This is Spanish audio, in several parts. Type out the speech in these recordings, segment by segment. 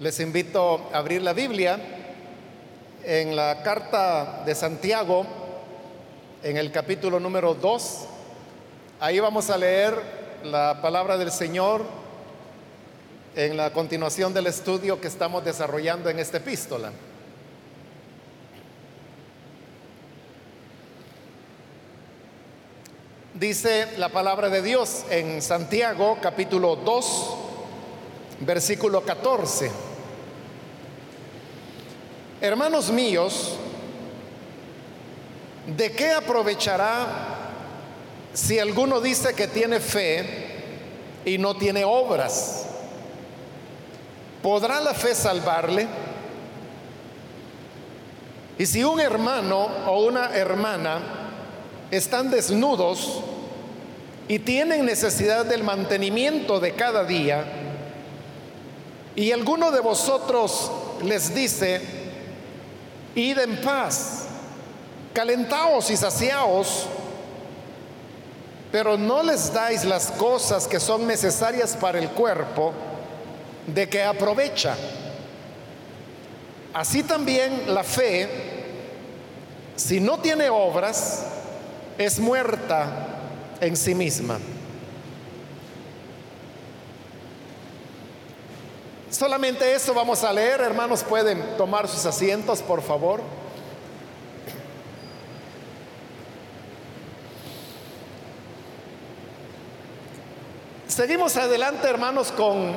Les invito a abrir la Biblia en la carta de Santiago, en el capítulo número 2. Ahí vamos a leer la palabra del Señor en la continuación del estudio que estamos desarrollando en esta epístola. Dice la palabra de Dios en Santiago capítulo 2, versículo 14. Hermanos míos, ¿de qué aprovechará si alguno dice que tiene fe y no tiene obras? ¿Podrá la fe salvarle? Y si un hermano o una hermana están desnudos y tienen necesidad del mantenimiento de cada día, y alguno de vosotros les dice, id en paz, calentaos y saciaos, pero no les dais las cosas que son necesarias para el cuerpo, de que aprovecha. Así también la fe, si no tiene obras, es muerta en sí misma. Solamente eso vamos a leer, hermanos, pueden tomar sus asientos, por favor. Seguimos adelante, hermanos, con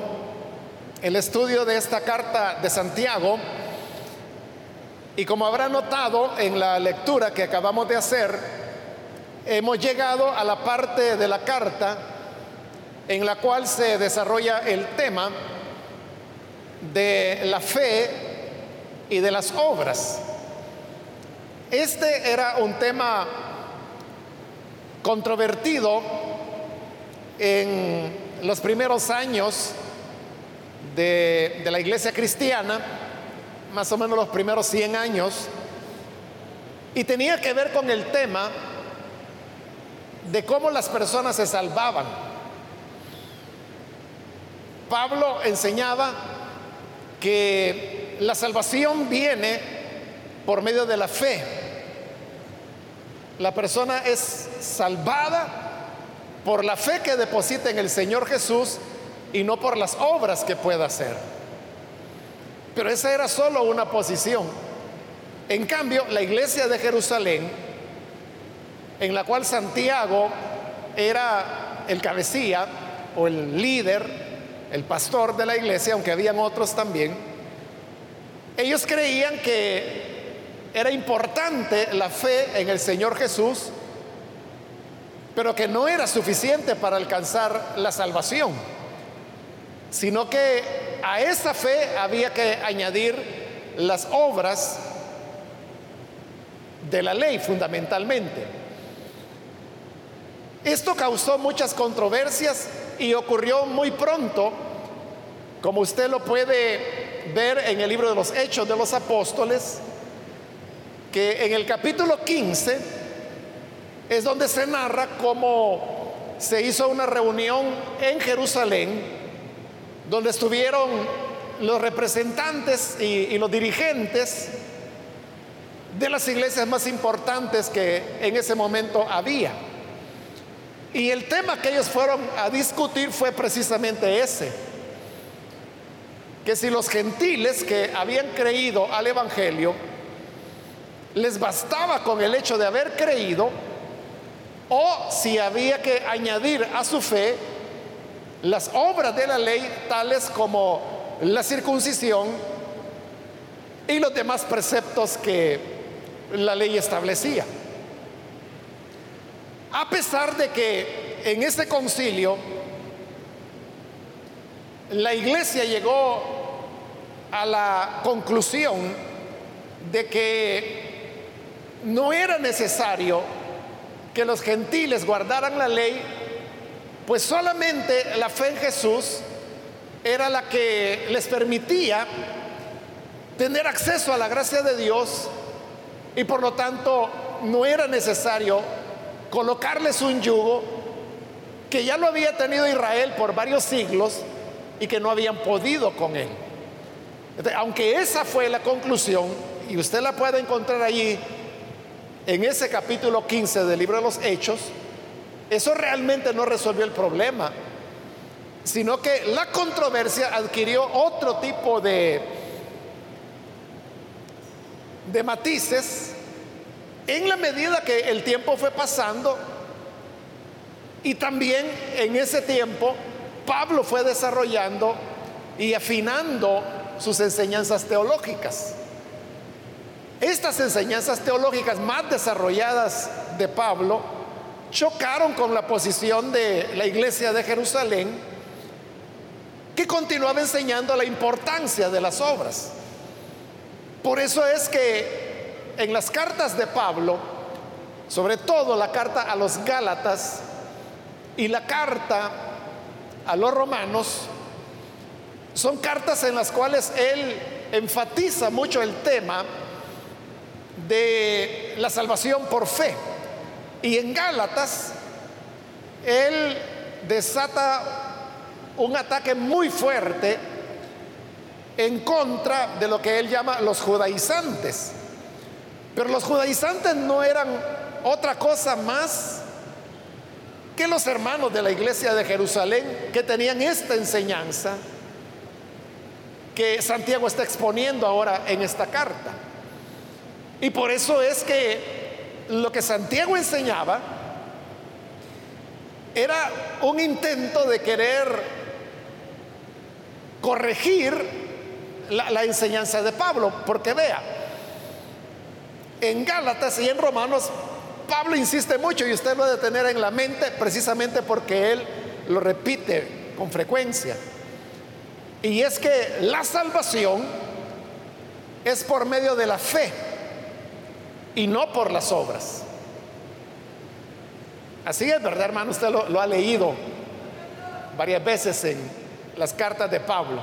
el estudio de esta carta de Santiago. Y como habrá notado en la lectura que acabamos de hacer, hemos llegado a la parte de la carta en la cual se desarrolla el tema de la fe y de las obras. Este era un tema controvertido en los primeros años de, la iglesia cristiana, más o menos los primeros 100 años, y tenía que ver con el tema de cómo las personas se salvaban. Pablo enseñaba que la salvación viene por medio de la fe. La persona es salvada por la fe que deposita en el Señor Jesús y no por las obras que pueda hacer. Pero esa era solo una posición. En cambio, la iglesia de Jerusalén en la cual Santiago era el cabecilla o el líder, el pastor de la iglesia, aunque habían otros también, ellos creían que era importante la fe en el Señor Jesús, pero que no era suficiente para alcanzar la salvación, sino que a esa fe había que añadir las obras de la ley fundamentalmente. Esto causó muchas controversias y ocurrió muy pronto, como usted lo puede ver en el libro de los Hechos de los Apóstoles, que en el capítulo 15 es donde se narra cómo se hizo una reunión en Jerusalén, donde estuvieron los representantes y, los dirigentes de las iglesias más importantes que en ese momento había. Y el tema que ellos fueron a discutir fue precisamente ese, que si los gentiles que habían creído al Evangelio, les bastaba con el hecho de haber creído, o si había que añadir a su fe las obras de la ley, tales como la circuncisión y los demás preceptos que la ley establecía. A pesar de que en ese concilio la iglesia llegó a la conclusión de que no era necesario que los gentiles guardaran la ley, pues solamente la fe en Jesús era la que les permitía tener acceso a la gracia de Dios y por lo tanto no era necesario colocarles un yugo que ya lo había tenido Israel por varios siglos y que no habían podido con él. aunque esa fue la conclusión, y usted la puede encontrar allí en ese capítulo 15 del libro de los Hechos, eso realmente no resolvió el problema, sino que la controversia adquirió otro tipo de, de matices en la medida que el tiempo fue pasando y también en ese tiempo Pablo fue desarrollando y afinando sus enseñanzas teológicas. Estas enseñanzas teológicas más desarrolladas de Pablo chocaron con la posición de la iglesia de Jerusalén, que continuaba enseñando la importancia de las obras. Por eso es que en las cartas de Pablo, sobre todo la carta a los Gálatas y la carta a los romanos, son cartas en las cuales él enfatiza mucho el tema de la salvación por fe. Y en Gálatas, él desata un ataque muy fuerte en contra de lo que él llama los judaizantes. Pero los judaizantes no eran otra cosa más que los hermanos de la iglesia de Jerusalén que tenían esta enseñanza que Santiago está exponiendo ahora en esta carta. Y por eso es que lo que Santiago enseñaba era un intento de querer corregir la, enseñanza de Pablo, porque vea, en Gálatas y en Romanos, Pablo insiste mucho y usted lo debe tener en la mente precisamente porque él lo repite con frecuencia. Y es que la salvación es por medio de la fe y no por las obras. Así es, ¿verdad, hermano? Usted lo, ha leído varias veces en las cartas de Pablo,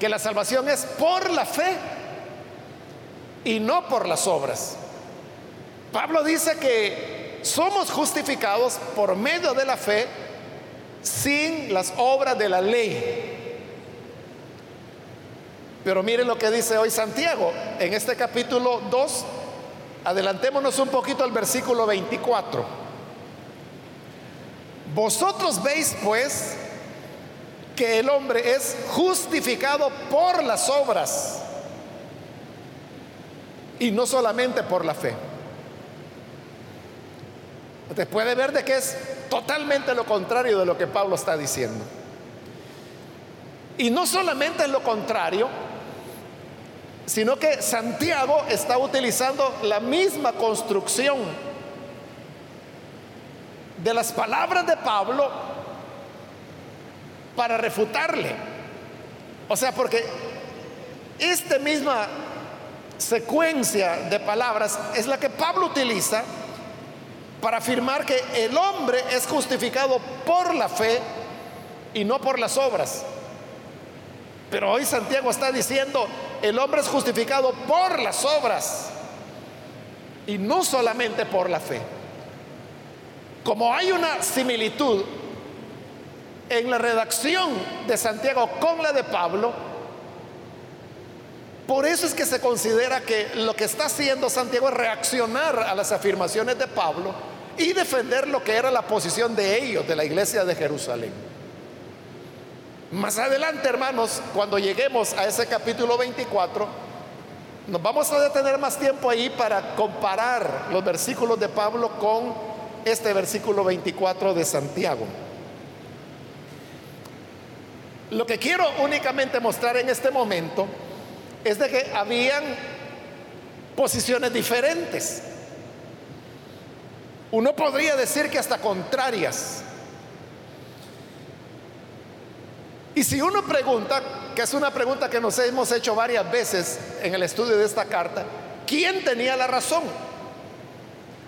que la salvación es por la fe y no por las obras. Pablo dice que somos justificados por medio de la fe sin las obras de la ley. Pero miren lo que dice hoy Santiago en este capítulo 2, Adelantémonos un poquito al versículo 24. Vosotros veis pues que el hombre es justificado por las obras y no solamente por la fe. Usted puede ver de que es totalmente lo contrario de lo que Pablo está diciendo. Y no solamente es lo contrario, sino que Santiago está utilizando la misma construcción de las palabras de Pablo para refutarle. O sea, porque esta misma secuencia de palabras es la que Pablo utiliza para afirmar que el hombre es justificado por la fe y no por las obras. Pero hoy Santiago está diciendo, el hombre es justificado por las obras y no solamente por la fe. Como hay una similitud en la redacción de Santiago con la de Pablo, por eso es que se considera que lo que está haciendo Santiago es reaccionar a las afirmaciones de Pablo y defender lo que era la posición de ellos, de la iglesia de Jerusalén. Más adelante, hermanos, cuando lleguemos a ese capítulo 24, nos vamos a detener más tiempo ahí para comparar los versículos de Pablo con este versículo 24 de Santiago. Lo que quiero únicamente mostrar en este momento es de que habían posiciones diferentes. Uno podría decir que hasta contrarias. Y si uno pregunta, que es una pregunta que nos hemos hecho varias veces en el estudio de esta carta, ¿quién tenía la razón?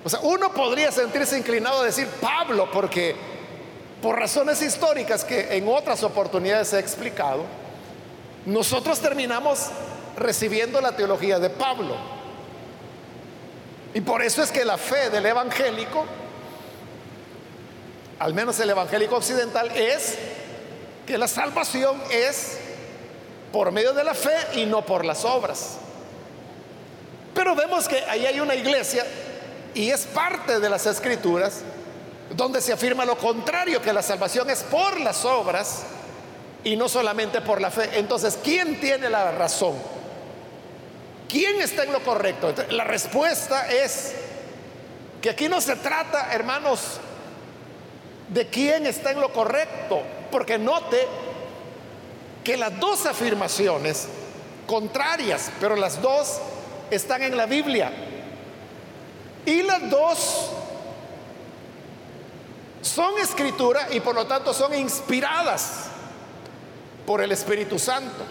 O sea, uno podría sentirse inclinado a decir Pablo, porque por razones históricas que en otras oportunidades he explicado, nosotros terminamos recibiendo la teología de Pablo. Y por eso es que la fe del evangélico, al menos el evangélico occidental, es que la salvación es por medio de la fe y no por las obras. Pero vemos que ahí hay una iglesia y es parte de las escrituras donde se afirma lo contrario, que la salvación es por las obras y no solamente por la fe. Entonces, ¿quién tiene la razón? ¿Quién está en lo correcto? La respuesta es que aquí no se trata, hermanos, de quién está en lo correcto, porque note que las dos afirmaciones contrarias, pero las dos están en la Biblia. Y las dos son escritura y por lo tanto son inspiradas por el Espíritu Santo.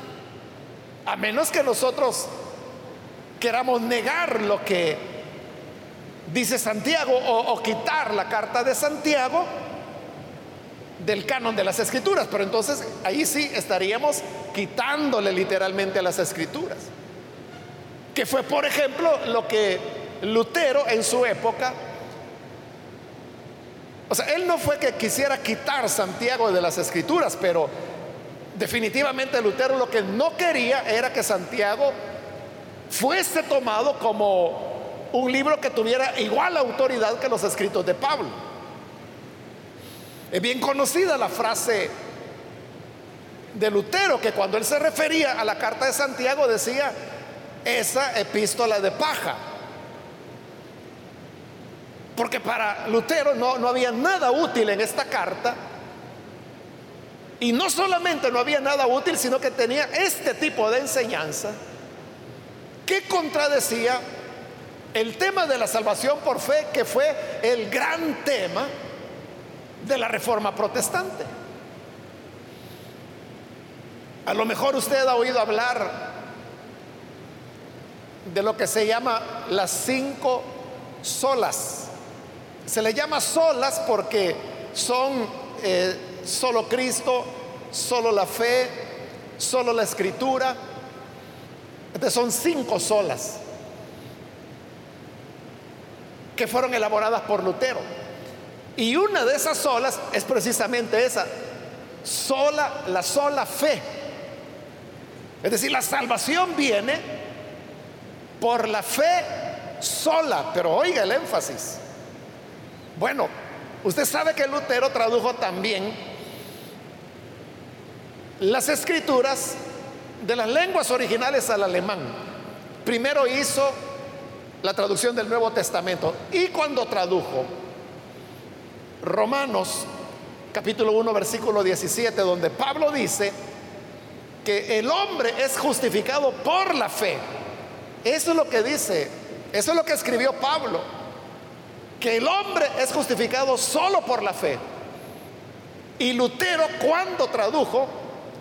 A menos que nosotros queramos negar lo que dice Santiago o, quitar la carta de Santiago del canon de las escrituras. Pero entonces ahí sí estaríamos quitándole literalmente a las escrituras. Que fue, por ejemplo, lo que Lutero en su época, o sea, él no fue que quisiera quitar Santiago de las escrituras, pero definitivamente Lutero lo que no quería era que Santiago fuese tomado como un libro que tuviera igual autoridad que los escritos de Pablo. Es bien conocida la frase de Lutero, que cuando él se refería a la carta de Santiago decía, esa epístola de paja. Porque para Lutero no, no había nada útil en esta carta. Y no solamente no había nada útil, sino que tenía este tipo de enseñanza que contradecía el tema de la salvación por fe, que fue el gran tema de la reforma protestante. A lo mejor usted ha oído hablar de lo que se llama las cinco solas. Se le llama solas porque son eh, solo Cristo, solo la fe, solo la escritura. Entonces son cinco solas que fueron elaboradas por Lutero. Y una de esas solas es precisamente esa, sola, la sola fe. Es decir, la salvación viene por la fe sola, pero oiga el énfasis. Bueno, usted sabe que Lutero tradujo también las escrituras de las lenguas originales al alemán. Primero hizo la traducción del Nuevo Testamento y cuando tradujo Romanos capítulo 1 versículo 17 donde Pablo dice que el hombre es justificado por la fe. Eso es lo que dice, eso es lo que escribió Pablo, que el hombre es justificado solo por la fe. Y Lutero cuando tradujo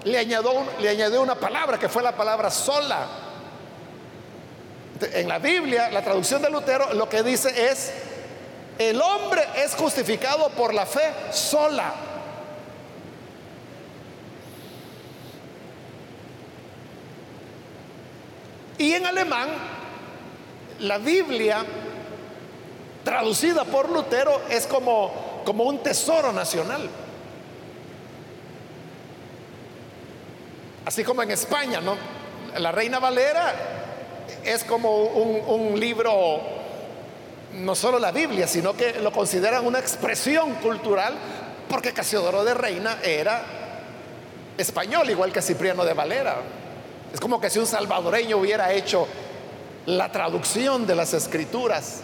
le añadió, una palabra que fue la palabra sola en la Biblia, la traducción de Lutero, lo que dice es, el hombre es justificado por la fe sola. Y en alemán, la Biblia, traducida por Lutero, es como un tesoro nacional. Así como en España, ¿no? La Reina Valera es como un, libro, no solo la Biblia, sino que lo consideran una expresión cultural, porque Casiodoro de Reina era español, igual que Cipriano de Valera. Es como que si un salvadoreño hubiera hecho la traducción de las escrituras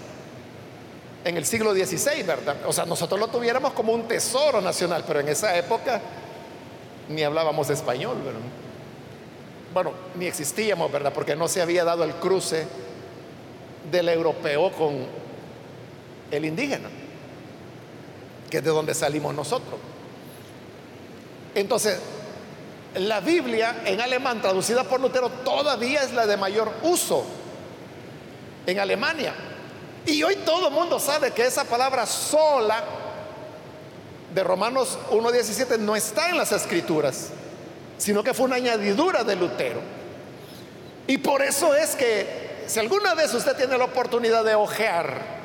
en el siglo XVI, ¿verdad? O sea, nosotros lo tuviéramos como un tesoro nacional, pero en esa época ni hablábamos español, ¿verdad? Bueno, ni existíamos, ¿verdad? Porque no se había dado el cruce del europeo con el indígena, que es de donde salimos nosotros. Entonces, la Biblia en alemán, traducida por Lutero, todavía es la de mayor uso en Alemania. Y hoy todo el mundo sabe que esa palabra sola de Romanos 1.17 no está en las escrituras sino que fue una añadidura de Lutero. Y por eso es que si alguna vez usted tiene la oportunidad de ojear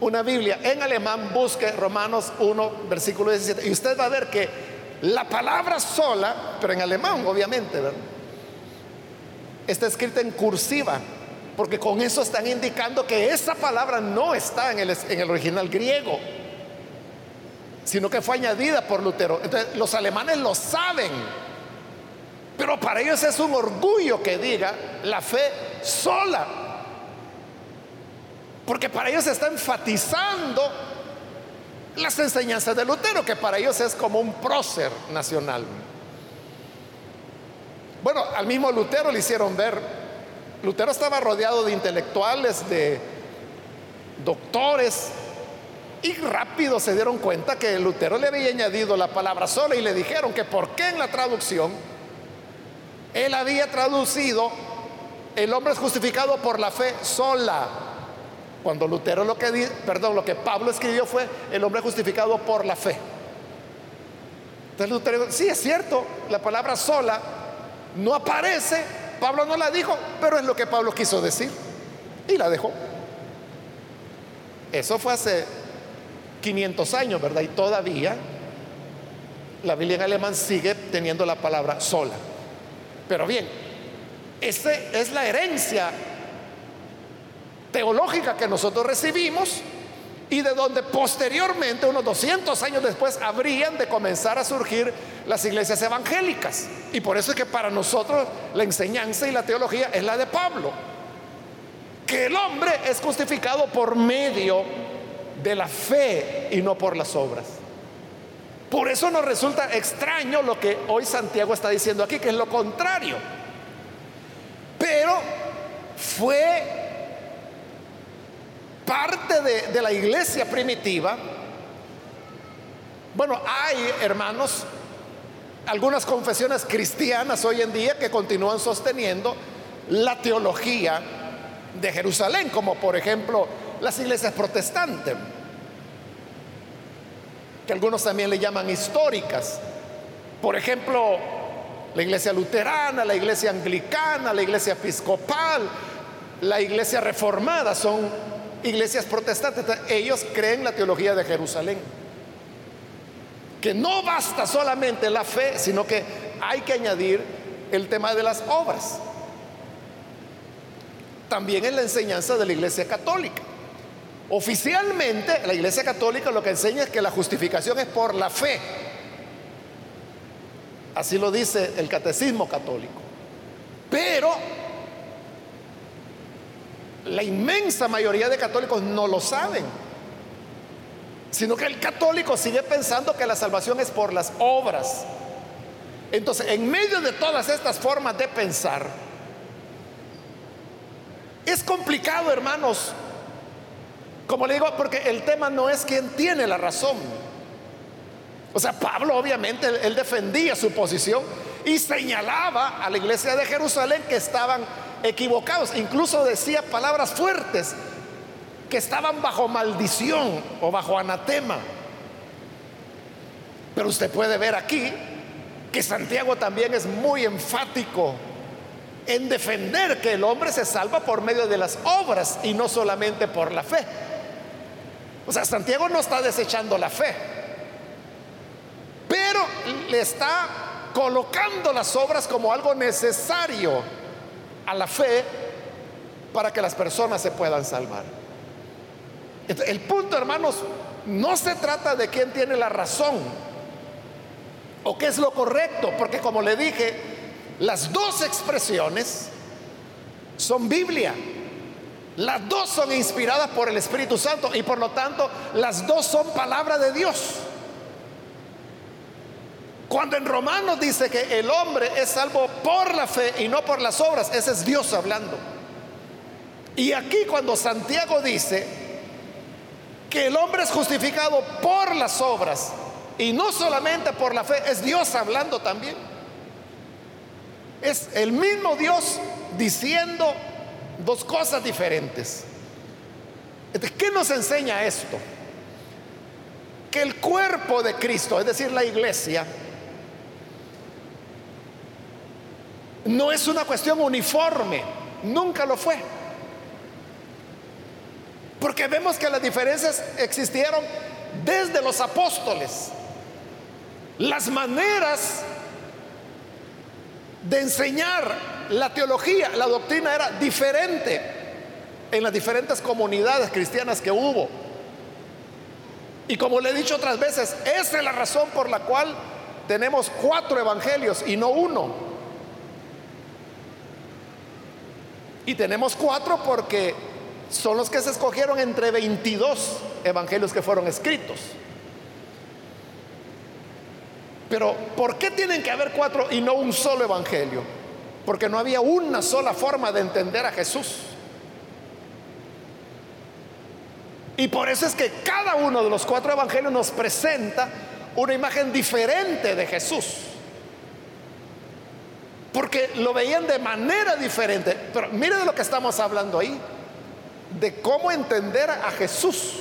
una Biblia en alemán, busque Romanos 1, versículo 17, y usted va a ver que la palabra sola, pero en alemán obviamente, está escrita en cursiva, porque con eso están indicando que esa palabra no está en el, en el original griego, sino que fue añadida por Lutero. Entonces los alemanes lo saben, pero para ellos es un orgullo que diga la fe sola, porque para ellos está enfatizando las enseñanzas de Lutero, que para ellos es como un prócer nacional. Bueno, al mismo Lutero le hicieron ver, Lutero estaba rodeado de intelectuales, de doctores, y rápido se dieron cuenta que Lutero le había añadido la palabra sola y le dijeron que por qué en la traducción él había traducido el hombre es justificado por la fe sola. Cuando Lutero lo que, perdón, lo que Pablo escribió fue el hombre justificado por la fe. Entonces Lutero, sí es cierto, la palabra sola no aparece, Pablo no la dijo, pero es lo que Pablo quiso decir y la dejó. Eso fue hace 500 años, ¿verdad? Y todavía la Biblia en alemán sigue teniendo la palabra sola. Pero bien, esa es la herencia teológica que nosotros recibimos y de donde posteriormente, unos 200 años después, habrían de comenzar a surgir las iglesias evangélicas. Y por eso es que para nosotros la enseñanza y la teología es la de Pablo. Que el hombre es justificado por medio de la fe y no por las obras. Por eso nos resulta extraño lo que hoy Santiago está diciendo aquí, que es lo contrario. Pero fue parte de, la iglesia primitiva, bueno, hay hermanos, algunas confesiones cristianas hoy en día que continúan sosteniendo la teología de Jerusalén, como por ejemplo las iglesias protestantes, que algunos también le llaman históricas. Por ejemplo, la iglesia luterana, la iglesia anglicana, la iglesia episcopal, la iglesia reformada son iglesias protestantes, ellos creen la teología de Jerusalén. Que no basta solamente la fe, sino que hay que añadir el tema de las obras. También en la enseñanza de la iglesia católica. Oficialmente, la iglesia católica lo que enseña es que la justificación es por la fe. Así lo dice el catecismo católico. Pero la inmensa mayoría de católicos no lo saben, sino que el católico sigue pensando que la salvación es por las obras. Entonces, en medio de todas estas formas de pensar, es complicado, hermanos, como le digo, porque el tema no es quien tiene la razón. O sea, Pablo obviamente él defendía su posición y señalaba a la iglesia de Jerusalén que estaban equivocados. Incluso decía palabras fuertes que estaban bajo maldición o bajo anatema. Pero usted puede ver aquí que Santiago también es muy enfático en defender que el hombre se salva por medio de las obras y no solamente por la fe. O sea, Santiago no está desechando la fe, pero le está colocando las obras como algo necesario a la fe para que las personas se puedan salvar. El punto, hermanos, no se trata de quién tiene la razón o qué es lo correcto, porque como le dije, las dos expresiones son Biblia. Las dos son inspiradas por el Espíritu Santo y por lo tanto las dos son palabra de Dios. Cuando en Romanos dice que el hombre es salvo por la fe y no por las obras, ese es Dios hablando. Y aquí cuando Santiago dice que el hombre es justificado por las obras y no solamente por la fe, es Dios hablando también. Es el mismo Dios diciendo dos cosas diferentes. ¿Qué nos enseña esto? Que el cuerpo de Cristo, es decir, la iglesia, no es una cuestión uniforme, nunca lo fue. Porque vemos que las diferencias existieron desde los apóstoles. las maneras de enseñar la teología, la doctrina era diferente en las diferentes comunidades cristianas que hubo. Y como le he dicho otras veces, esa es la razón por la cual tenemos cuatro evangelios y no uno. Y tenemos cuatro porque son los que se escogieron entre 22 evangelios que fueron escritos. Pero ¿por qué tienen que haber cuatro y no un solo evangelio? Porque no había una sola forma de entender a Jesús. Y por eso es que cada uno de los cuatro evangelios nos presenta una imagen diferente de Jesús. Porque lo veían de manera diferente. Pero mire de lo que estamos hablando ahí. De cómo entender a Jesús.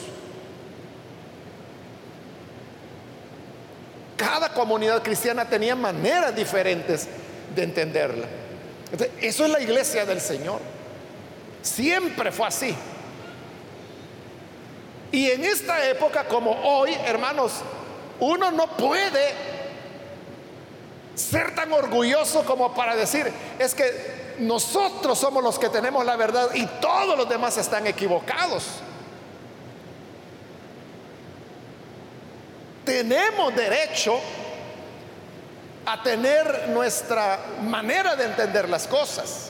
Cada comunidad cristiana tenía maneras diferentes de entenderla. Eso es la iglesia del Señor. Siempre fue así. Y en esta época como hoy, hermanos, uno no puede ser tan orgulloso como para decir, es que nosotros somos los que tenemos la verdad y todos los demás están equivocados. Tenemos derecho a tener nuestra manera de entender las cosas.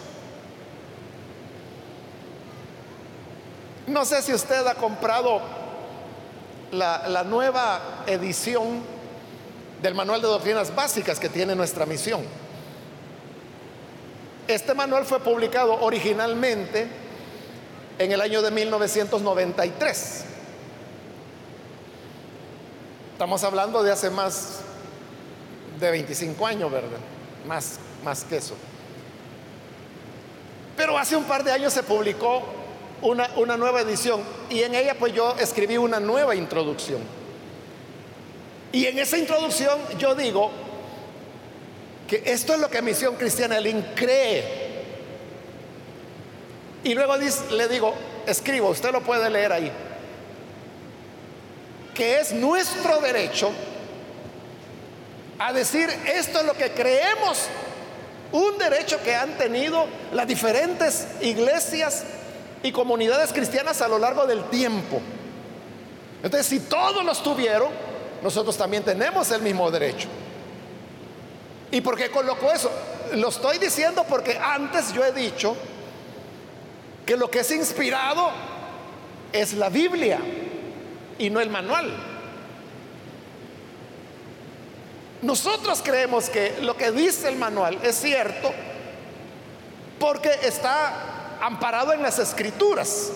No sé si usted ha comprado la, nueva edición del manual de doctrinas básicas que tiene nuestra misión. Este manual fue publicado originalmente en el año de 1993. Estamos hablando de hace más de 25 años, ¿verdad? Más, más que eso. Pero hace un par de años se publicó una, nueva edición y en ella pues yo escribí una nueva introducción. Y en esa introducción yo digo que esto es lo que Misión Cristiana Link cree. Y luego le digo, escribo, usted lo puede leer ahí, que es nuestro derecho a decir esto es lo que creemos, un derecho que han tenido las diferentes iglesias y comunidades cristianas a lo largo del tiempo. Entonces, si todos los tuvieron, nosotros también tenemos el mismo derecho. ¿Y por qué coloco eso? Lo estoy diciendo porque antes yo he dicho que lo que es inspirado es la Biblia y no el manual. Nosotros creemos que lo que dice el manual es cierto porque está amparado en las escrituras,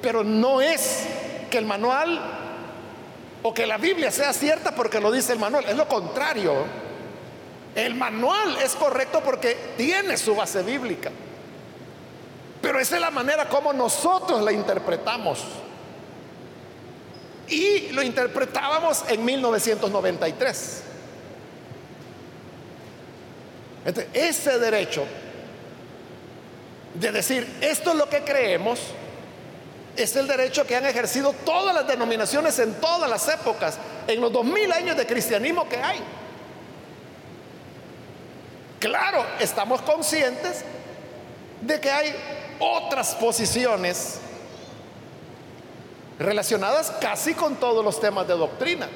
pero no es que el manual o que la Biblia sea cierta porque lo dice el manual, es lo contrario. El manual es correcto porque tiene su base bíblica, pero esa es la manera como nosotros la interpretamos. Y lo interpretábamos en 1993. Ese derecho de decir, esto es lo que creemos, es el derecho que han ejercido todas las denominaciones en todas las épocas, en los dos mil años de cristianismo que hay. Claro, estamos conscientes de que hay otras posiciones relacionadas casi con todos los temas de doctrina.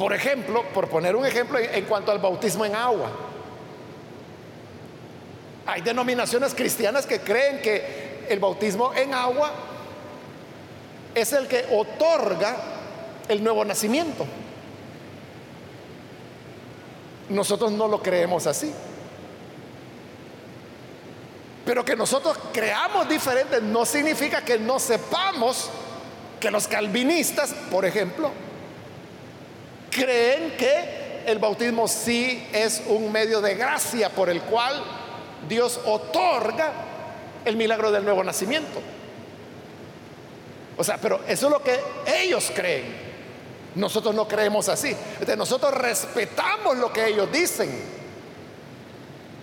Por ejemplo, por poner un ejemplo en cuanto al bautismo en agua. Hay denominaciones cristianas que creen que el bautismo en agua es el que otorga el nuevo nacimiento. Nosotros no lo creemos así. Pero que nosotros creamos diferente no significa que no sepamos que los calvinistas, por ejemplo, creen que el bautismo sí es un medio de gracia por el cual Dios otorga el milagro del nuevo nacimiento. O sea, pero eso es lo que ellos creen. Nosotros no creemos así. nosotros respetamos lo que ellos dicen.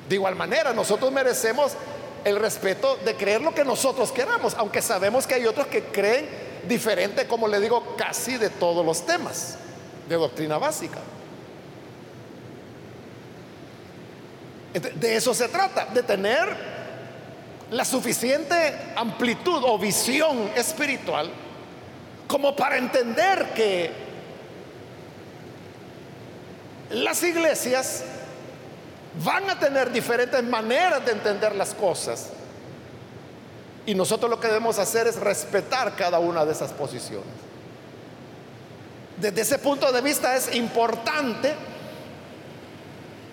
De igual manera, nosotros merecemos el respeto de creer lo que nosotros queramos, aunque sabemos que hay otros que creen diferente, como le digo, casi de todos los temas. De doctrina básica. De eso se trata, de tener la suficiente amplitud o visión espiritual como para entender que las iglesias van a tener diferentes maneras de entender las cosas. Y nosotros lo que debemos hacer es respetar cada una de esas posiciones. Desde ese punto de vista es importante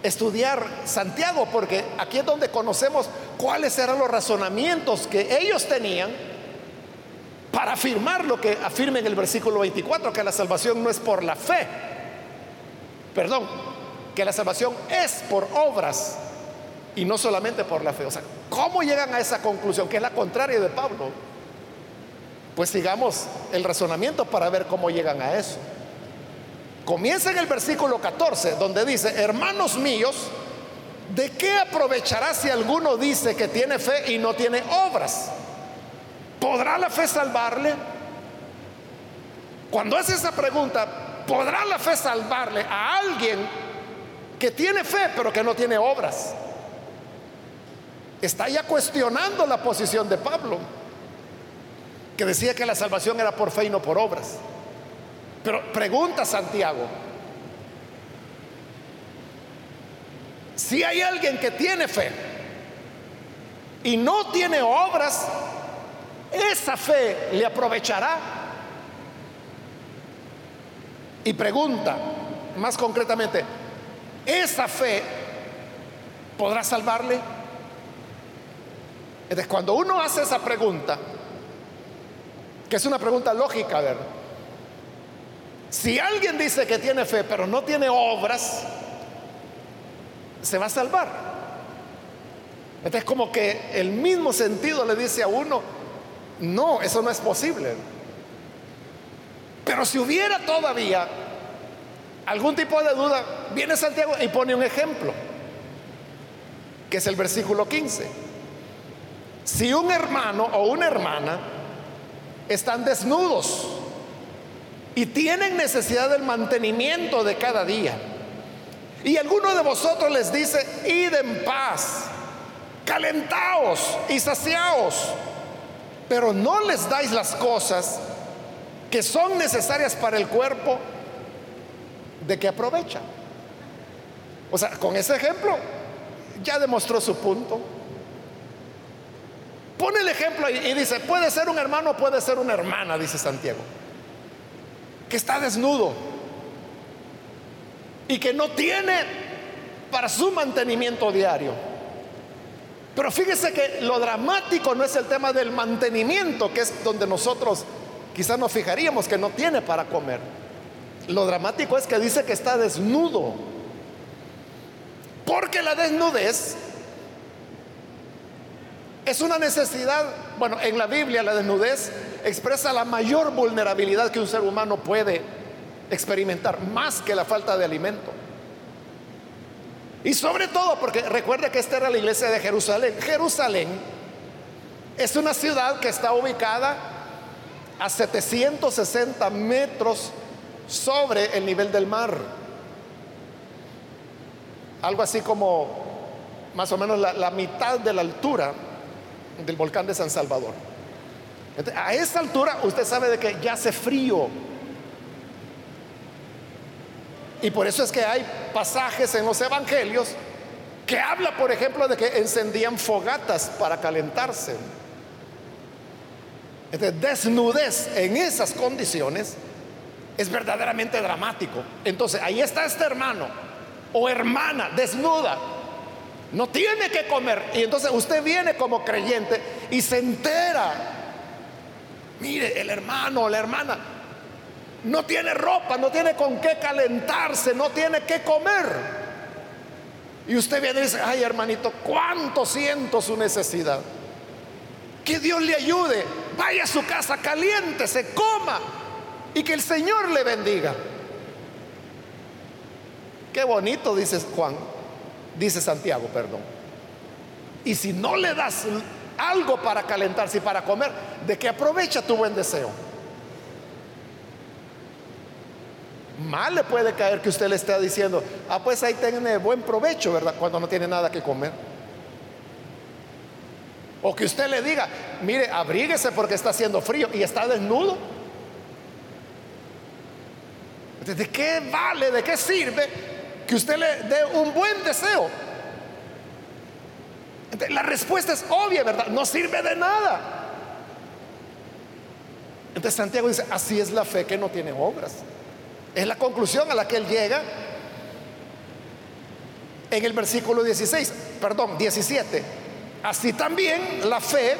estudiar Santiago, porque aquí es donde conocemos cuáles eran los razonamientos que ellos tenían para afirmar lo que afirma en el versículo 24, que la salvación no es por la fe, perdón, que la salvación es por obras y no solamente por la fe. O sea, ¿cómo llegan a esa conclusión, que es la contraria de Pablo? Pues sigamos el razonamiento para ver cómo llegan a eso. Comienza en el versículo 14, donde dice, hermanos míos, ¿de qué aprovechará si alguno dice que tiene fe y no tiene obras? ¿Podrá la fe salvarle? Cuando hace esa pregunta, ¿podrá la fe salvarle a alguien que tiene fe pero que no tiene obras? Está ya cuestionando la posición de Pablo, que decía que la salvación era por fe y no por obras. Pero pregunta Santiago, si hay alguien que tiene fe y no tiene obras, esa fe le aprovechará. Y pregunta más concretamente, ¿esa fe podrá salvarle? Entonces, cuando uno hace esa pregunta, que es una pregunta lógica, ¿verdad? Si alguien dice que tiene fe pero no tiene obras, se va a salvar. Entonces como que el mismo sentido le dice a uno, no, eso no es posible. Pero si hubiera todavía algún tipo de duda, viene Santiago y pone un ejemplo, que es el versículo 15. Si un hermano o una hermana están desnudos, y tienen necesidad del mantenimiento de cada día. Y alguno de vosotros les dice, id en paz, calentaos y saciaos, pero no les dais las cosas que son necesarias para el cuerpo, de que aprovecha. O sea, con ese ejemplo ya demostró su punto. Pone el ejemplo y dice, puede ser un hermano, puede ser una hermana, dice Santiago que está desnudo y que no tiene para su mantenimiento diario. Pero fíjese que lo dramático no es el tema del mantenimiento, que es donde nosotros quizás nos fijaríamos que no tiene para comer. Lo dramático es que dice que está desnudo. Porque la desnudez es una necesidad, bueno, en la Biblia la desnudez expresa la mayor vulnerabilidad que un ser humano puede experimentar, más que la falta de alimento. Y sobre todo porque recuerde que esta era la iglesia de Jerusalén. Jerusalén es una ciudad que está ubicada a 760 metros sobre el nivel del mar. Algo así como más o menos la, la mitad de la altura del volcán de San Salvador. A esta altura usted sabe de que ya hace frío. Y por eso es que hay pasajes en los evangelios que habla, por ejemplo, de que encendían fogatas para calentarse. Entonces, desnudez en esas condiciones es verdaderamente dramático. Entonces, ahí está este hermano o hermana desnuda no tiene que comer. Y entonces usted viene como creyente y se entera. Mire, el hermano o la hermana no tiene ropa, no tiene con qué calentarse, no tiene que comer. Y usted viene y dice, ay hermanito, cuánto siento su necesidad. Que Dios le ayude, vaya a su casa, caliente, se coma y que el Señor le bendiga. Qué bonito, dice Juan dice Santiago, perdón. Y si no le das algo para calentarse y para comer, ¿de qué aprovecha tu buen deseo? mal le puede caer que usted le está diciendo, ah, pues ahí tiene buen provecho, ¿verdad? Cuando no tiene nada que comer. O que usted le diga, mire, abríguese porque está haciendo frío y está desnudo. ¿De qué vale, de qué sirve que usted le dé un buen deseo? La respuesta es obvia, ¿verdad? No sirve de nada. Entonces Santiago dice, así es la fe que no tiene obras. Es la conclusión a la que él llega en el versículo 16, perdón, 17. Así también la fe,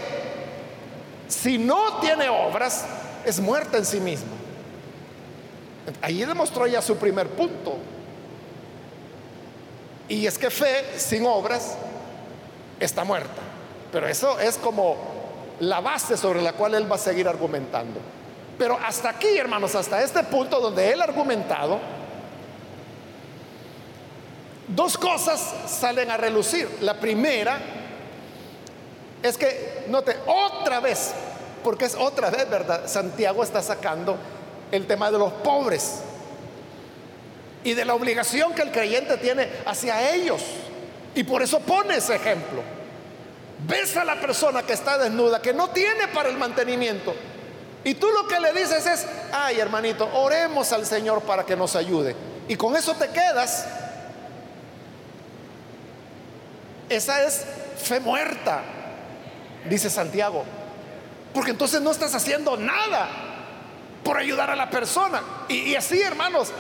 si no tiene obras, es muerta en sí misma. Ahí demostró ya su primer punto. Y es que fe sin obras está muerta. Pero eso es como la base sobre la cual él va a seguir argumentando. Pero hasta aquí, hermanos, hasta este punto donde él ha argumentado, dos cosas salen a relucir. La primera es que, note, otra vez, porque es otra vez, ¿verdad? Santiago está sacando el tema de los pobres y de la obligación que el creyente tiene hacia ellos. Y por eso pone ese ejemplo. Ves a la persona que está desnuda, que no tiene para el mantenimiento. Y tú lo que le dices es, ay hermanito, oremos al Señor para que nos ayude. Y con eso te quedas. Esa es fe muerta dice Santiago. Porque entonces no estás haciendo nada por ayudar a la persona. Y, así, hermanos,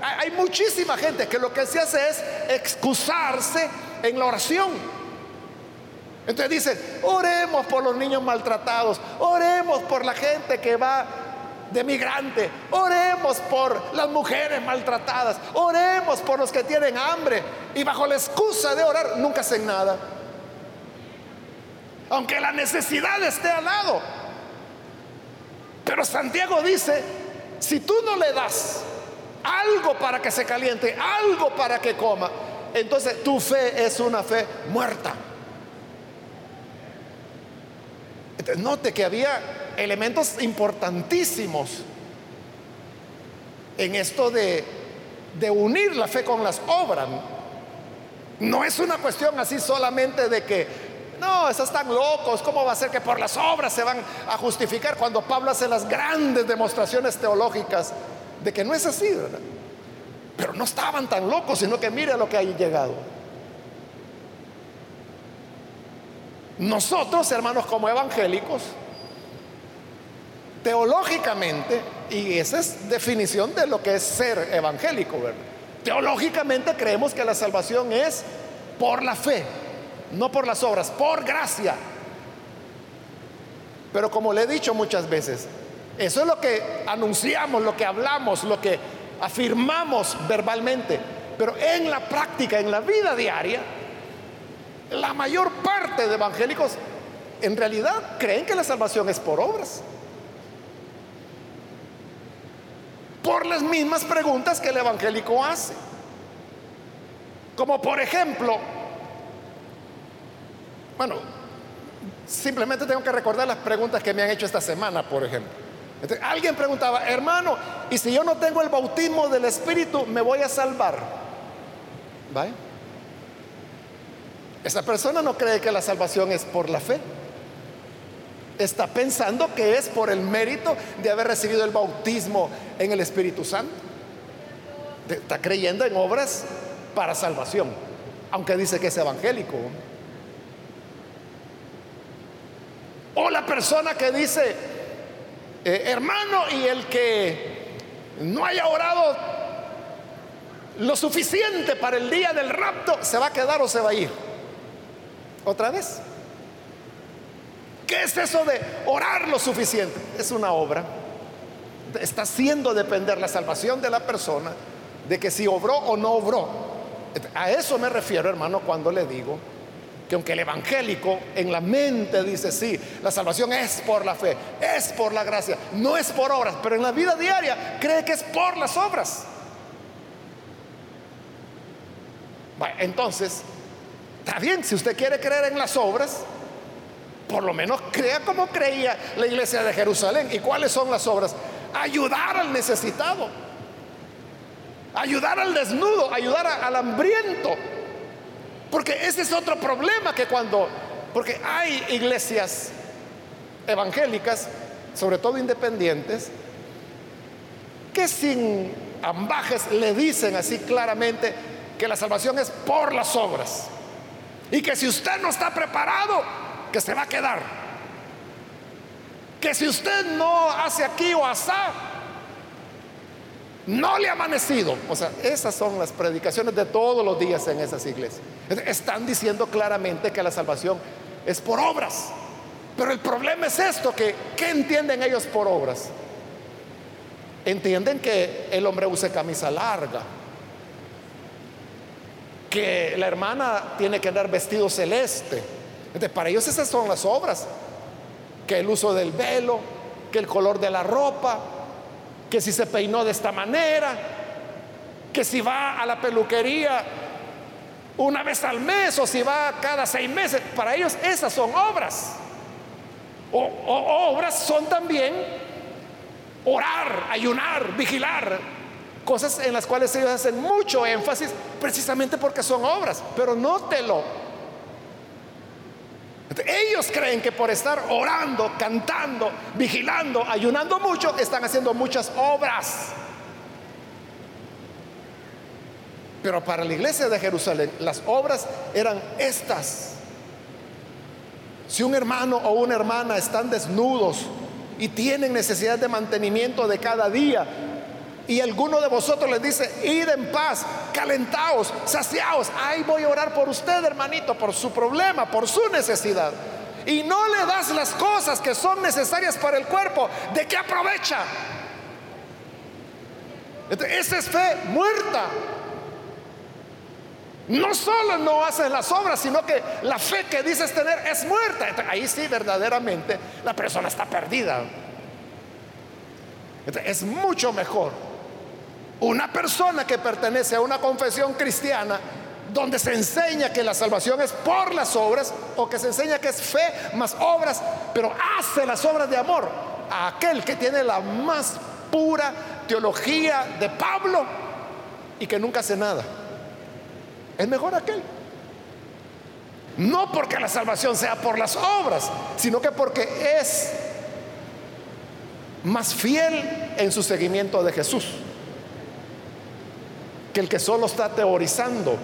hay, muchísima gente que lo que se hace es excusarse en la oración. Entonces dice, oremos por los niños maltratados, oremos por la gente que va de migrante, oremos por las mujeres maltratadas, oremos por los que tienen hambre. Y bajo la excusa de orar, nunca hacen nada aunque la necesidad esté al lado. Pero Santiago dice, si tú no le das algo para que se caliente, algo para que coma, entonces tu fe es una fe muerta. Entonces, note que había elementos importantísimos en esto de, unir la fe con las obras. No es una cuestión así solamente de que no, esos están locos. ¿Cómo va a ser que por las obras se van a justificar cuando Pablo hace las grandes demostraciones teológicas de que no es así, ¿verdad? Pero no estaban tan locos, sino que mire lo que ha llegado. Nosotros, hermanos, como evangélicos, teológicamente, y esa es definición de lo que es ser evangélico, ¿verdad? Teológicamente creemos que la salvación es por la fe no por las obras, por gracia. Pero como le he dicho muchas veces, eso es lo que anunciamos, lo que hablamos, lo que afirmamos verbalmente. Pero en la práctica, en la vida diaria, la mayor parte de evangélicos en realidad creen que la salvación es por obras. Por las mismas preguntas que el evangélico hace. Como por ejemplo, bueno, simplemente tengo que recordar las preguntas que me han hecho esta semana, por ejemplo. Alguien preguntaba, hermano, ¿y si yo no tengo el bautismo del Espíritu, me voy a salvar? ¿Vale? Esa persona no cree que la salvación es por la fe. Está pensando que es por el mérito de haber recibido el bautismo en el Espíritu Santo. Está creyendo en obras para salvación, aunque dice que es evangélico. O la persona que dice, eh, hermano, y el que no haya orado lo suficiente para el día del rapto, ¿se va a quedar o se va a ir? Otra vez. ¿Qué es eso de orar lo suficiente? Es una obra. Está haciendo depender la salvación de la persona de que si obró o no obró. A eso me refiero, hermano, cuando le digo que aunque el evangélico en la mente dice, sí, la salvación es por la fe, es por la gracia, no es por obras, pero en la vida diaria cree que es por las obras. entonces, está bien, si usted quiere creer en las obras, por lo menos crea como creía la iglesia de Jerusalén. ¿Y cuáles son las obras? Ayudar al necesitado. ayudar al desnudo, ayudar al hambriento. Porque ese es otro problema que cuando, porque hay iglesias evangélicas, sobre todo independientes, que sin ambajes le dicen así claramente que la salvación es por las obras. Y que si usted no está preparado, que se va a quedar. Que si usted no hace aquí o asá, no le ha amanecido. O sea, esas son las predicaciones de todos los días en esas iglesias. Están diciendo claramente que la salvación es por obras. Pero el problema es esto, que ¿qué entienden ellos por obras? Entienden que el hombre use camisa larga, que la hermana tiene que andar vestido celeste. Entonces, para ellos esas son las obras, que el uso del velo, que el color de la ropa, que si se peinó de esta manera, que si va a la peluquería una vez al mes o si va cada seis meses, para ellos esas son obras. O, obras son también orar, ayunar, vigilar, cosas en las cuales ellos hacen mucho énfasis precisamente porque son obras, pero nótelo. Ellos creen que por estar orando, cantando, vigilando, ayunando mucho, están haciendo muchas obras. Pero para la iglesia de Jerusalén las obras eran estas. Si un hermano o una hermana están desnudos y tienen necesidad de mantenimiento de cada día, y alguno de vosotros les dice, id en paz, calentaos, saciaos, ahí voy a orar por usted, hermanito, por su problema, por su necesidad. Y no le das las cosas que son necesarias para el cuerpo, ¿de qué aprovecha? Esa es fe muerta. No solo no haces las obras, sino que la fe que dices tener es muerta. Ahí sí verdaderamente la persona está perdida. Es mucho mejor una persona que pertenece a una confesión cristiana donde se enseña que la salvación es por las obras o que se enseña que es fe más obras, pero hace las obras de amor a aquel que tiene la más pura teología de Pablo y que nunca hace nada. Es mejor aquel. No porque la salvación sea por las obras, sino que porque es más fiel en su seguimiento de Jesús que el que solo está teorizando.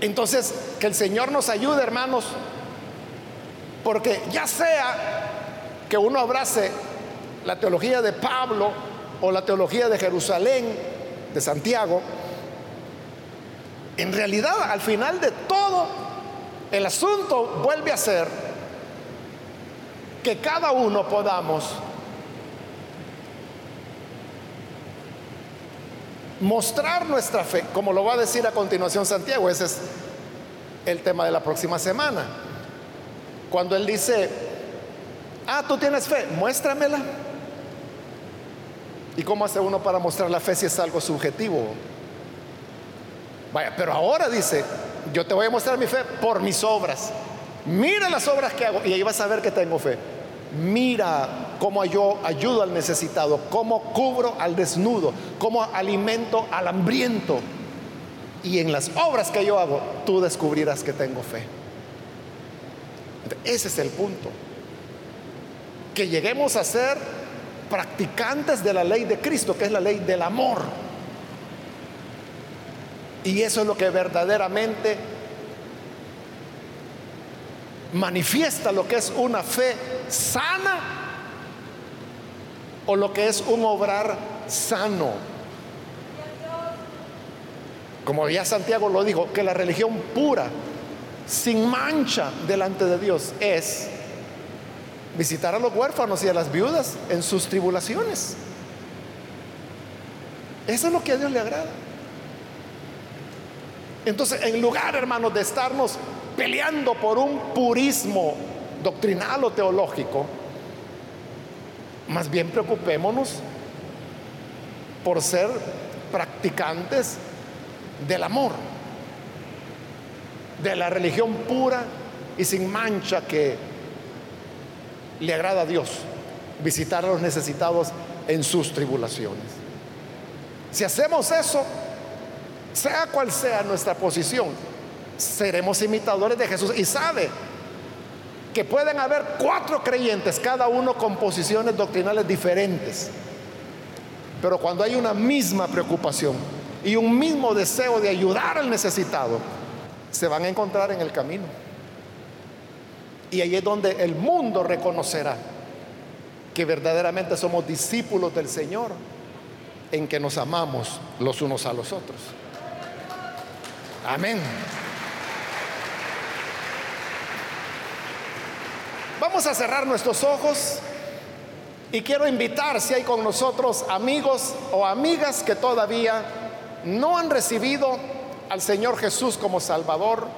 Entonces, que el Señor nos ayude, hermanos, porque ya sea que uno abrace la teología de Pablo o la teología de Jerusalén, de Santiago, en realidad al final de todo, el asunto vuelve a ser que cada uno podamos mostrar nuestra fe, como lo va a decir a continuación Santiago, ese es el tema de la próxima semana. Cuando él dice, ah, tú tienes fe, muéstramela. ¿Y cómo hace uno para mostrar la fe si es algo subjetivo? Vaya, pero ahora dice, yo te voy a mostrar mi fe por mis obras. Mira las obras que hago y ahí vas a ver que tengo fe mira cómo yo ayudo al necesitado, cómo cubro al desnudo, cómo alimento al hambriento. Y en las obras que yo hago, tú descubrirás que tengo fe. Ese es el punto. Que lleguemos a ser practicantes de la ley de Cristo, que es la ley del amor. Y eso es lo que verdaderamente manifiesta lo que es una fe sana o lo que es un obrar sano. Como ya Santiago lo dijo, que la religión pura, sin mancha delante de Dios, es visitar a los huérfanos y a las viudas en sus tribulaciones. Eso es lo que a Dios le agrada. Entonces, en lugar, hermanos, de estarnos peleando por un purismo doctrinal o teológico, más bien preocupémonos por ser practicantes del amor, de la religión pura y sin mancha que le agrada a Dios, visitar a los necesitados en sus tribulaciones. Si hacemos eso, sea cual sea nuestra posición, seremos imitadores de Jesús. Y sabe que pueden haber cuatro creyentes, cada uno con posiciones doctrinales diferentes. Pero cuando hay una misma preocupación y un mismo deseo de ayudar al necesitado, se van a encontrar en el camino. Y ahí es donde el mundo reconocerá que verdaderamente somos discípulos del Señor, en que nos amamos los unos a los otros. Amén. Vamos a cerrar nuestros ojos y quiero invitar si hay con nosotros amigos o amigas que todavía no han recibido al Señor Jesús como Salvador.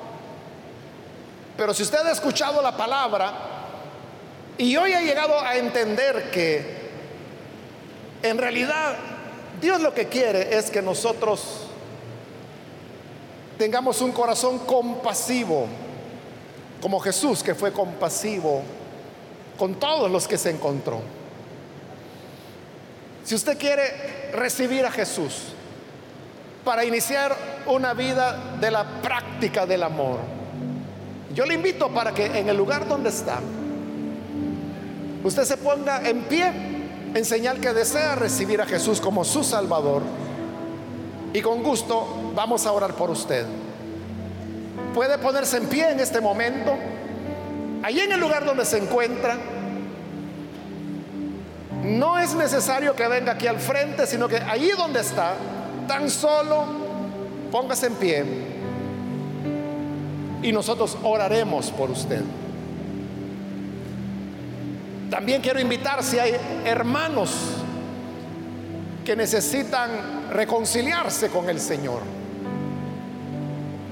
Pero si usted ha escuchado la palabra y hoy ha llegado a entender que en realidad Dios lo que quiere es que nosotros tengamos un corazón compasivo, como Jesús que fue compasivo con todos los que se encontró. Si usted quiere recibir a Jesús para iniciar una vida de la práctica del amor, yo le invito para que en el lugar donde está, usted se ponga en pie en señal que desea recibir a Jesús como su Salvador. Y con gusto vamos a orar por usted. Puede ponerse en pie en este momento, allí en el lugar donde se encuentra. No es necesario que venga aquí al frente, sino que allí donde está, tan solo póngase en pie y nosotros oraremos por usted. También quiero invitar si hay hermanos que necesitan reconciliarse con el Señor.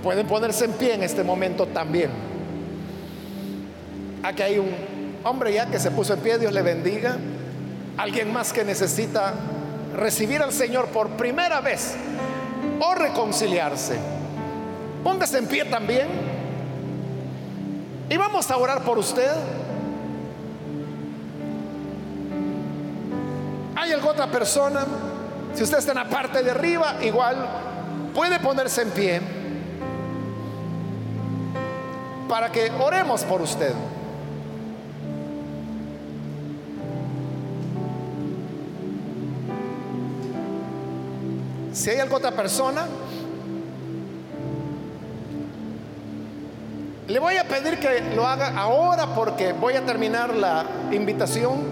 Pueden ponerse en pie en este momento también. Aquí hay un hombre ya que se puso en pie, Dios le bendiga. Alguien más que necesita recibir al Señor por primera vez o reconciliarse. Póngase en pie también. Y vamos a orar por usted. ¿Hay alguna otra persona? Si usted está en la parte de arriba, igual puede ponerse en pie para que oremos por usted. Si hay alguna otra persona, le voy a pedir que lo haga ahora porque voy a terminar la invitación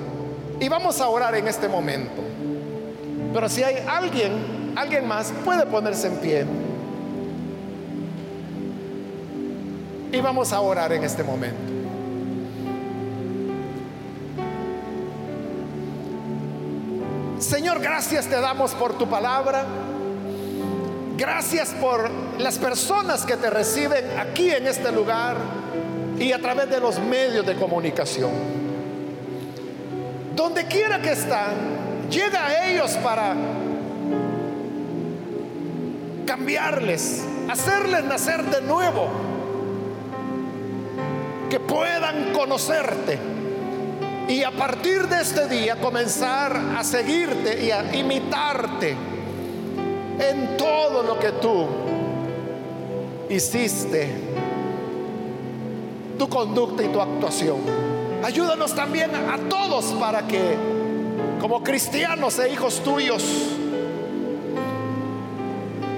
y vamos a orar en este momento. Pero si hay alguien, alguien más, puede ponerse en pie. Y vamos a orar en este momento. Señor, gracias te damos por tu palabra. Gracias por las personas que te reciben aquí en este lugar y a través de los medios de comunicación. Donde quiera que están, llega a ellos para cambiarles, hacerles nacer de nuevo que puedan conocerte y a partir de este día comenzar a seguirte y a imitarte en todo lo que tú hiciste, tu conducta y tu actuación. Ayúdanos también a todos para que como cristianos e hijos tuyos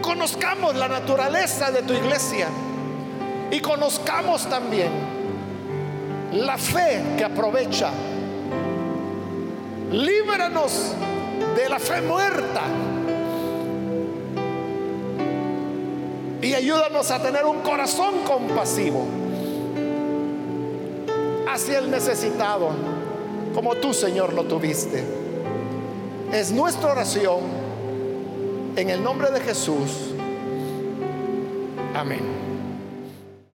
conozcamos la naturaleza de tu iglesia y conozcamos también la fe que aprovecha. Líbranos de la fe muerta. Y ayúdanos a tener un corazón compasivo hacia el necesitado, como tú, Señor, lo tuviste. Es nuestra oración en el nombre de Jesús. Amén.